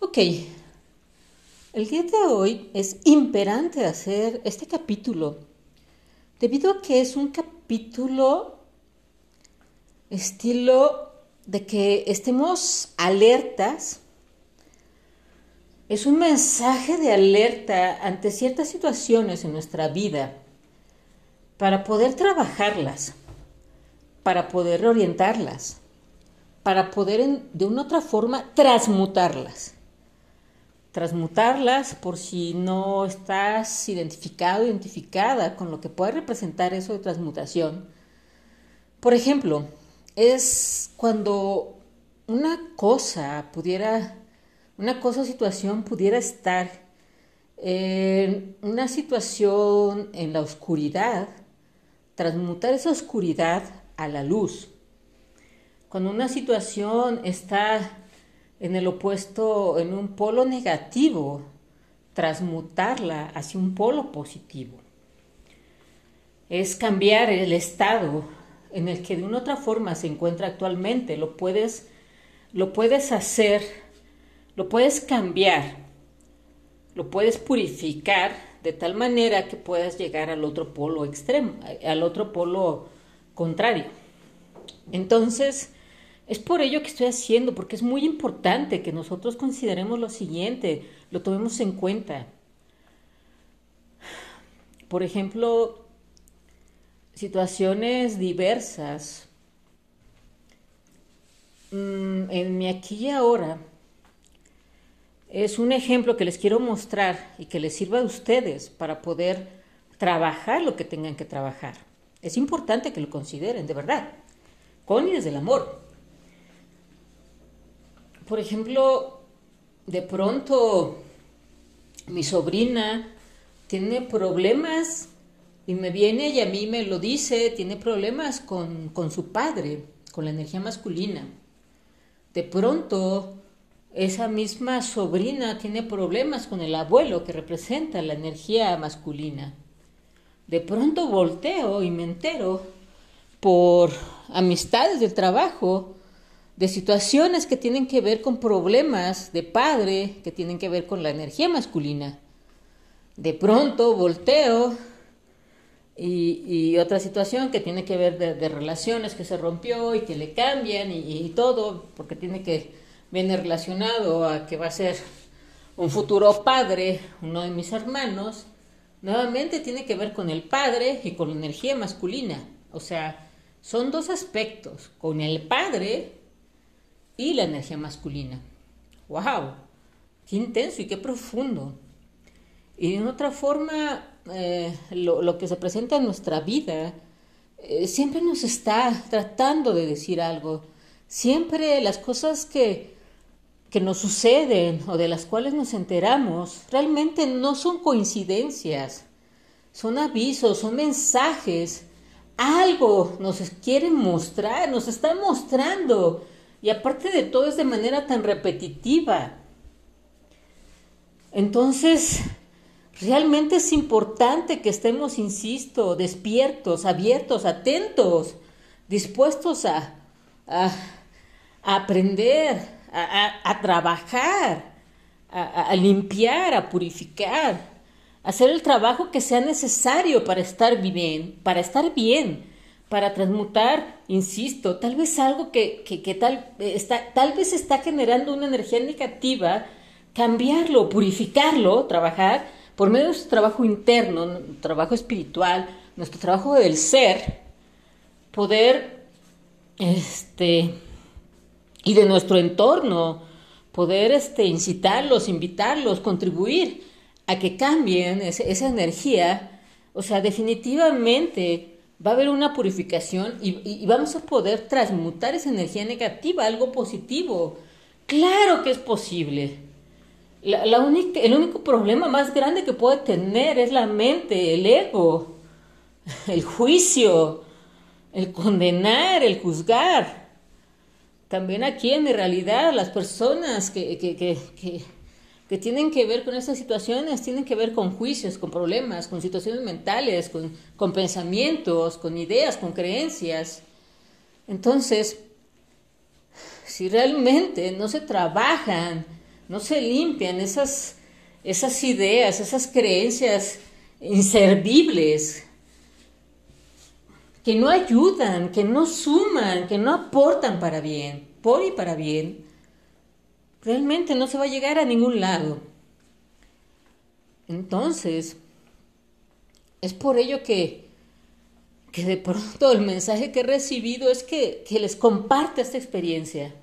Ok, el día de hoy es imperante hacer este capítulo, debido a que es un capítulo estilo de que estemos alertas, es un mensaje de alerta ante ciertas situaciones en nuestra vida para poder trabajarlas, para poder orientarlas, para poder de una otra forma transmutarlas transmutarlas por si no estás identificado, identificada con lo que puede representar eso de transmutación. Por ejemplo, es cuando una cosa pudiera, una cosa o situación pudiera estar en una situación en la oscuridad, transmutar esa oscuridad a la luz. Cuando una situación está en el opuesto, en un polo negativo, transmutarla hacia un polo positivo. Es cambiar el estado en el que de una otra forma se encuentra actualmente. Lo puedes, lo puedes hacer, lo puedes cambiar, lo puedes purificar de tal manera que puedas llegar al otro polo extremo, al otro polo contrario. Entonces, es por ello que estoy haciendo, porque es muy importante que nosotros consideremos lo siguiente, lo tomemos en cuenta. Por ejemplo, situaciones diversas. Mm, en mi aquí y ahora es un ejemplo que les quiero mostrar y que les sirva a ustedes para poder trabajar lo que tengan que trabajar. Es importante que lo consideren, de verdad, con y desde el amor por ejemplo, de pronto mi sobrina tiene problemas y me viene y a mí me lo dice, tiene problemas con, con su padre, con la energía masculina. De pronto esa misma sobrina tiene problemas con el abuelo que representa la energía masculina. De pronto volteo y me entero por amistades del trabajo de situaciones que tienen que ver con problemas de padre, que tienen que ver con la energía masculina. De pronto volteo y, otra situación que tiene que ver de, relaciones que se rompió y que le cambian y, todo, porque tiene que, viene relacionado a que va a ser un futuro padre, uno de mis hermanos, nuevamente tiene que ver con el padre y con la energía masculina. O sea, son dos aspectos. Con el padre y la energía masculina. ¡Wow! ¡Qué intenso y qué profundo! Y de otra forma, eh, lo, que se presenta en nuestra vida eh, siempre nos está tratando de decir algo. Siempre las cosas que, que nos suceden o de las cuales nos enteramos realmente no son coincidencias, son avisos, son mensajes. Algo nos quieren mostrar, nos está mostrando y aparte de todo es de manera tan repetitiva. Entonces, realmente es importante que estemos, insisto, despiertos, abiertos, atentos, dispuestos a, a, aprender, a, trabajar, a limpiar, a purificar, a hacer el trabajo que sea necesario para estar bien, para estar bien para transmutar, insisto, tal vez algo que, tal, está, tal vez está generando una energía negativa, cambiarlo, purificarlo, trabajar por medio de nuestro trabajo interno, trabajo espiritual, nuestro trabajo del ser, poder, este, y de nuestro entorno, poder este, incitarlos, invitarlos, contribuir a que cambien esa energía, o sea, definitivamente va a haber una purificación y, vamos a poder transmutar esa energía negativa, algo positivo, Claro que es posible. El único problema más grande que puede tener es la mente, el ego, el juicio, el condenar, el juzgar. También aquí en mi realidad las personas que, tienen que ver con estas situaciones tienen que ver con juicios, con problemas, con situaciones mentales, con, con pensamientos, con ideas, con creencias. Entonces, si realmente no se trabajan, no se limpian esas, esas ideas, esas creencias inservibles, que no ayudan, que no suman, que no aportan para bien, por y para bien, realmente no se va a llegar a ningún lado. Entonces, es por ello que, que de pronto el mensaje que he recibido es que, que les comparte esta experiencia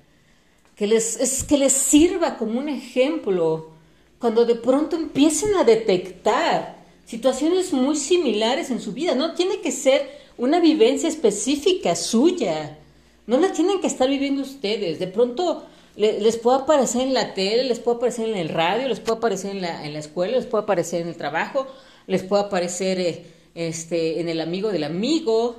que les, es, que les sirva como un ejemplo cuando de pronto empiecen a detectar situaciones muy similares en su vida. No tiene que ser una vivencia específica suya. No la tienen que estar viviendo ustedes. De pronto les puede aparecer en la tele, les puede aparecer en el radio, les puede aparecer en la, en la escuela, les puede aparecer en el trabajo, les puede aparecer eh, este, en el amigo del amigo,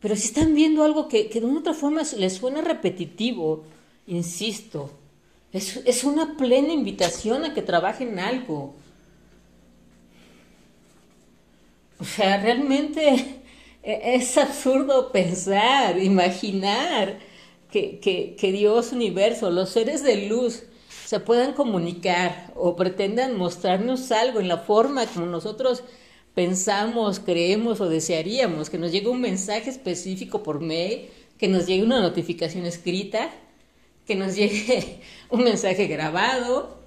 pero si están viendo algo que, de una otra forma les suena repetitivo, insisto, es, es una plena invitación a que trabajen algo. O sea, realmente e, es absurdo pensar, imaginar que, que, que, Dios, universo, los seres de luz se puedan comunicar o pretendan mostrarnos algo en la forma como nosotros pensamos, creemos o desearíamos, que nos llegue un mensaje específico por mail, que nos llegue una notificación escrita, que nos llegue un mensaje grabado.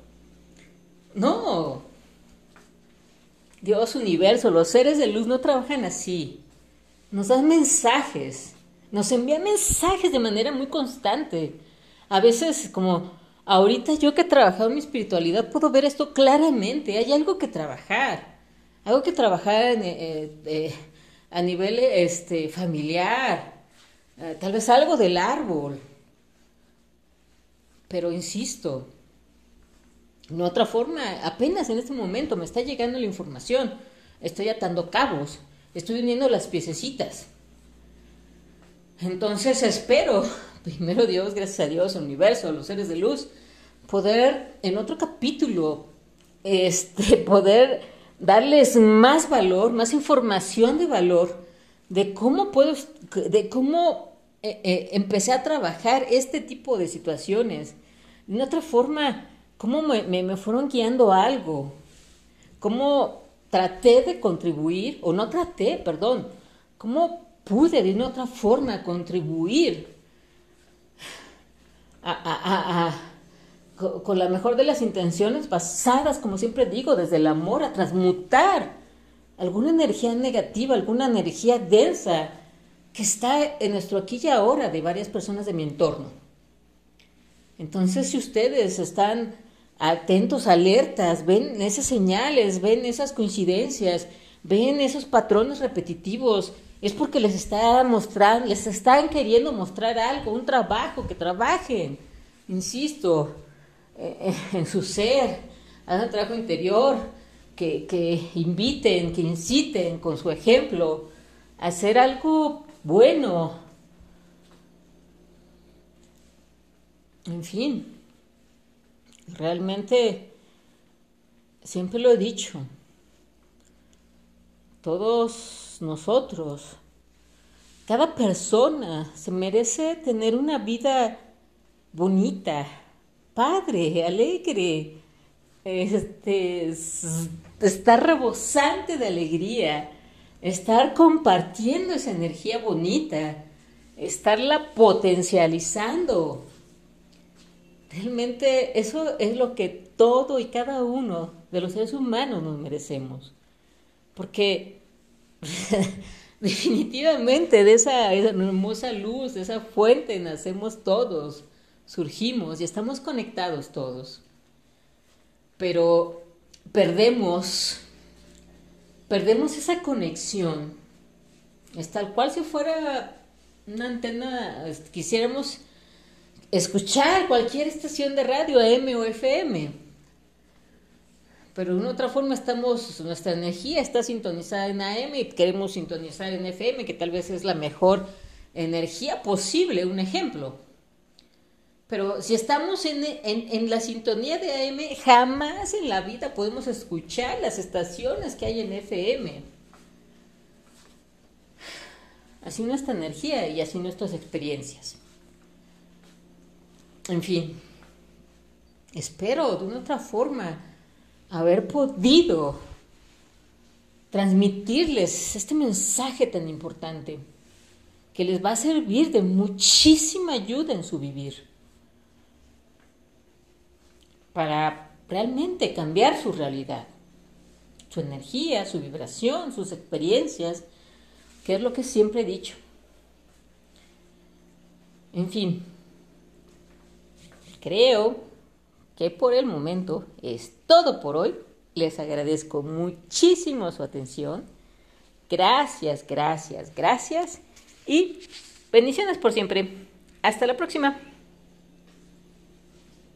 No. Dios, universo, los seres de luz no trabajan así. Nos dan mensajes, nos envían mensajes de manera muy constante. A veces, como ahorita yo que he trabajado en mi espiritualidad, puedo ver esto claramente. Hay algo que trabajar algo que trabajar eh, eh, a nivel este, familiar, eh, tal vez algo del árbol. Pero insisto, no otra forma, apenas en este momento me está llegando la información, estoy atando cabos, estoy uniendo las piececitas. Entonces espero, primero Dios, gracias a Dios, universo, a los seres de luz, poder en otro capítulo, este, poder darles más valor, más información de valor de cómo puedo, de cómo eh, eh, empecé a trabajar este tipo de situaciones. De otra forma, cómo me, me, fueron guiando algo, cómo traté de contribuir, o no traté, perdón, cómo pude de una otra forma contribuir a, a, a con la mejor de las intenciones, basadas, como siempre digo, desde el amor, a transmutar alguna energía negativa, alguna energía densa que está en nuestro aquí y ahora de varias personas de mi entorno. Entonces, si ustedes están atentos, alertas, ven esas señales, ven esas coincidencias, ven esos patrones repetitivos, es porque les está mostrando, les están queriendo mostrar algo, un trabajo, que trabajen. Insisto, eh, en su ser, hagan trabajo interior, que, que inviten, que inciten con su ejemplo a hacer algo bueno. En fin, realmente siempre lo he dicho, todos nosotros, cada persona se merece tener una vida bonita, padre, alegre, este, estar rebosante de alegría, estar compartiendo esa energía bonita, estarla potencializando. Realmente eso es lo que todo y cada uno de los seres humanos nos merecemos. Porque definitivamente de esa hermosa luz, de esa fuente nacemos todos surgimos y estamos conectados todos. Pero perdemos, perdemos esa conexión. Es tal cual si fuera una antena, quisiéramos escuchar cualquier estación de radio, AM o FM. Pero de una otra forma estamos, nuestra energía está sintonizada en AM y queremos sintonizar en FM, que tal vez es la mejor energía posible, un ejemplo. Pero si estamos en, en, la sintonía de AM, jamás en la vida podemos escuchar las estaciones que hay en FM. Así nuestra energía y así nuestras experiencias. En fin, espero de una otra forma haber podido transmitirles este mensaje tan importante que les va a servir de muchísima ayuda en su vivir para realmente cambiar su realidad, su energía, su vibración, sus experiencias, que es lo que siempre he dicho. En fin, creo por el momento es todo por hoy. Les agradezco muchísimo su atención. Gracias, gracias, gracias. Y bendiciones por siempre. Hasta la próxima.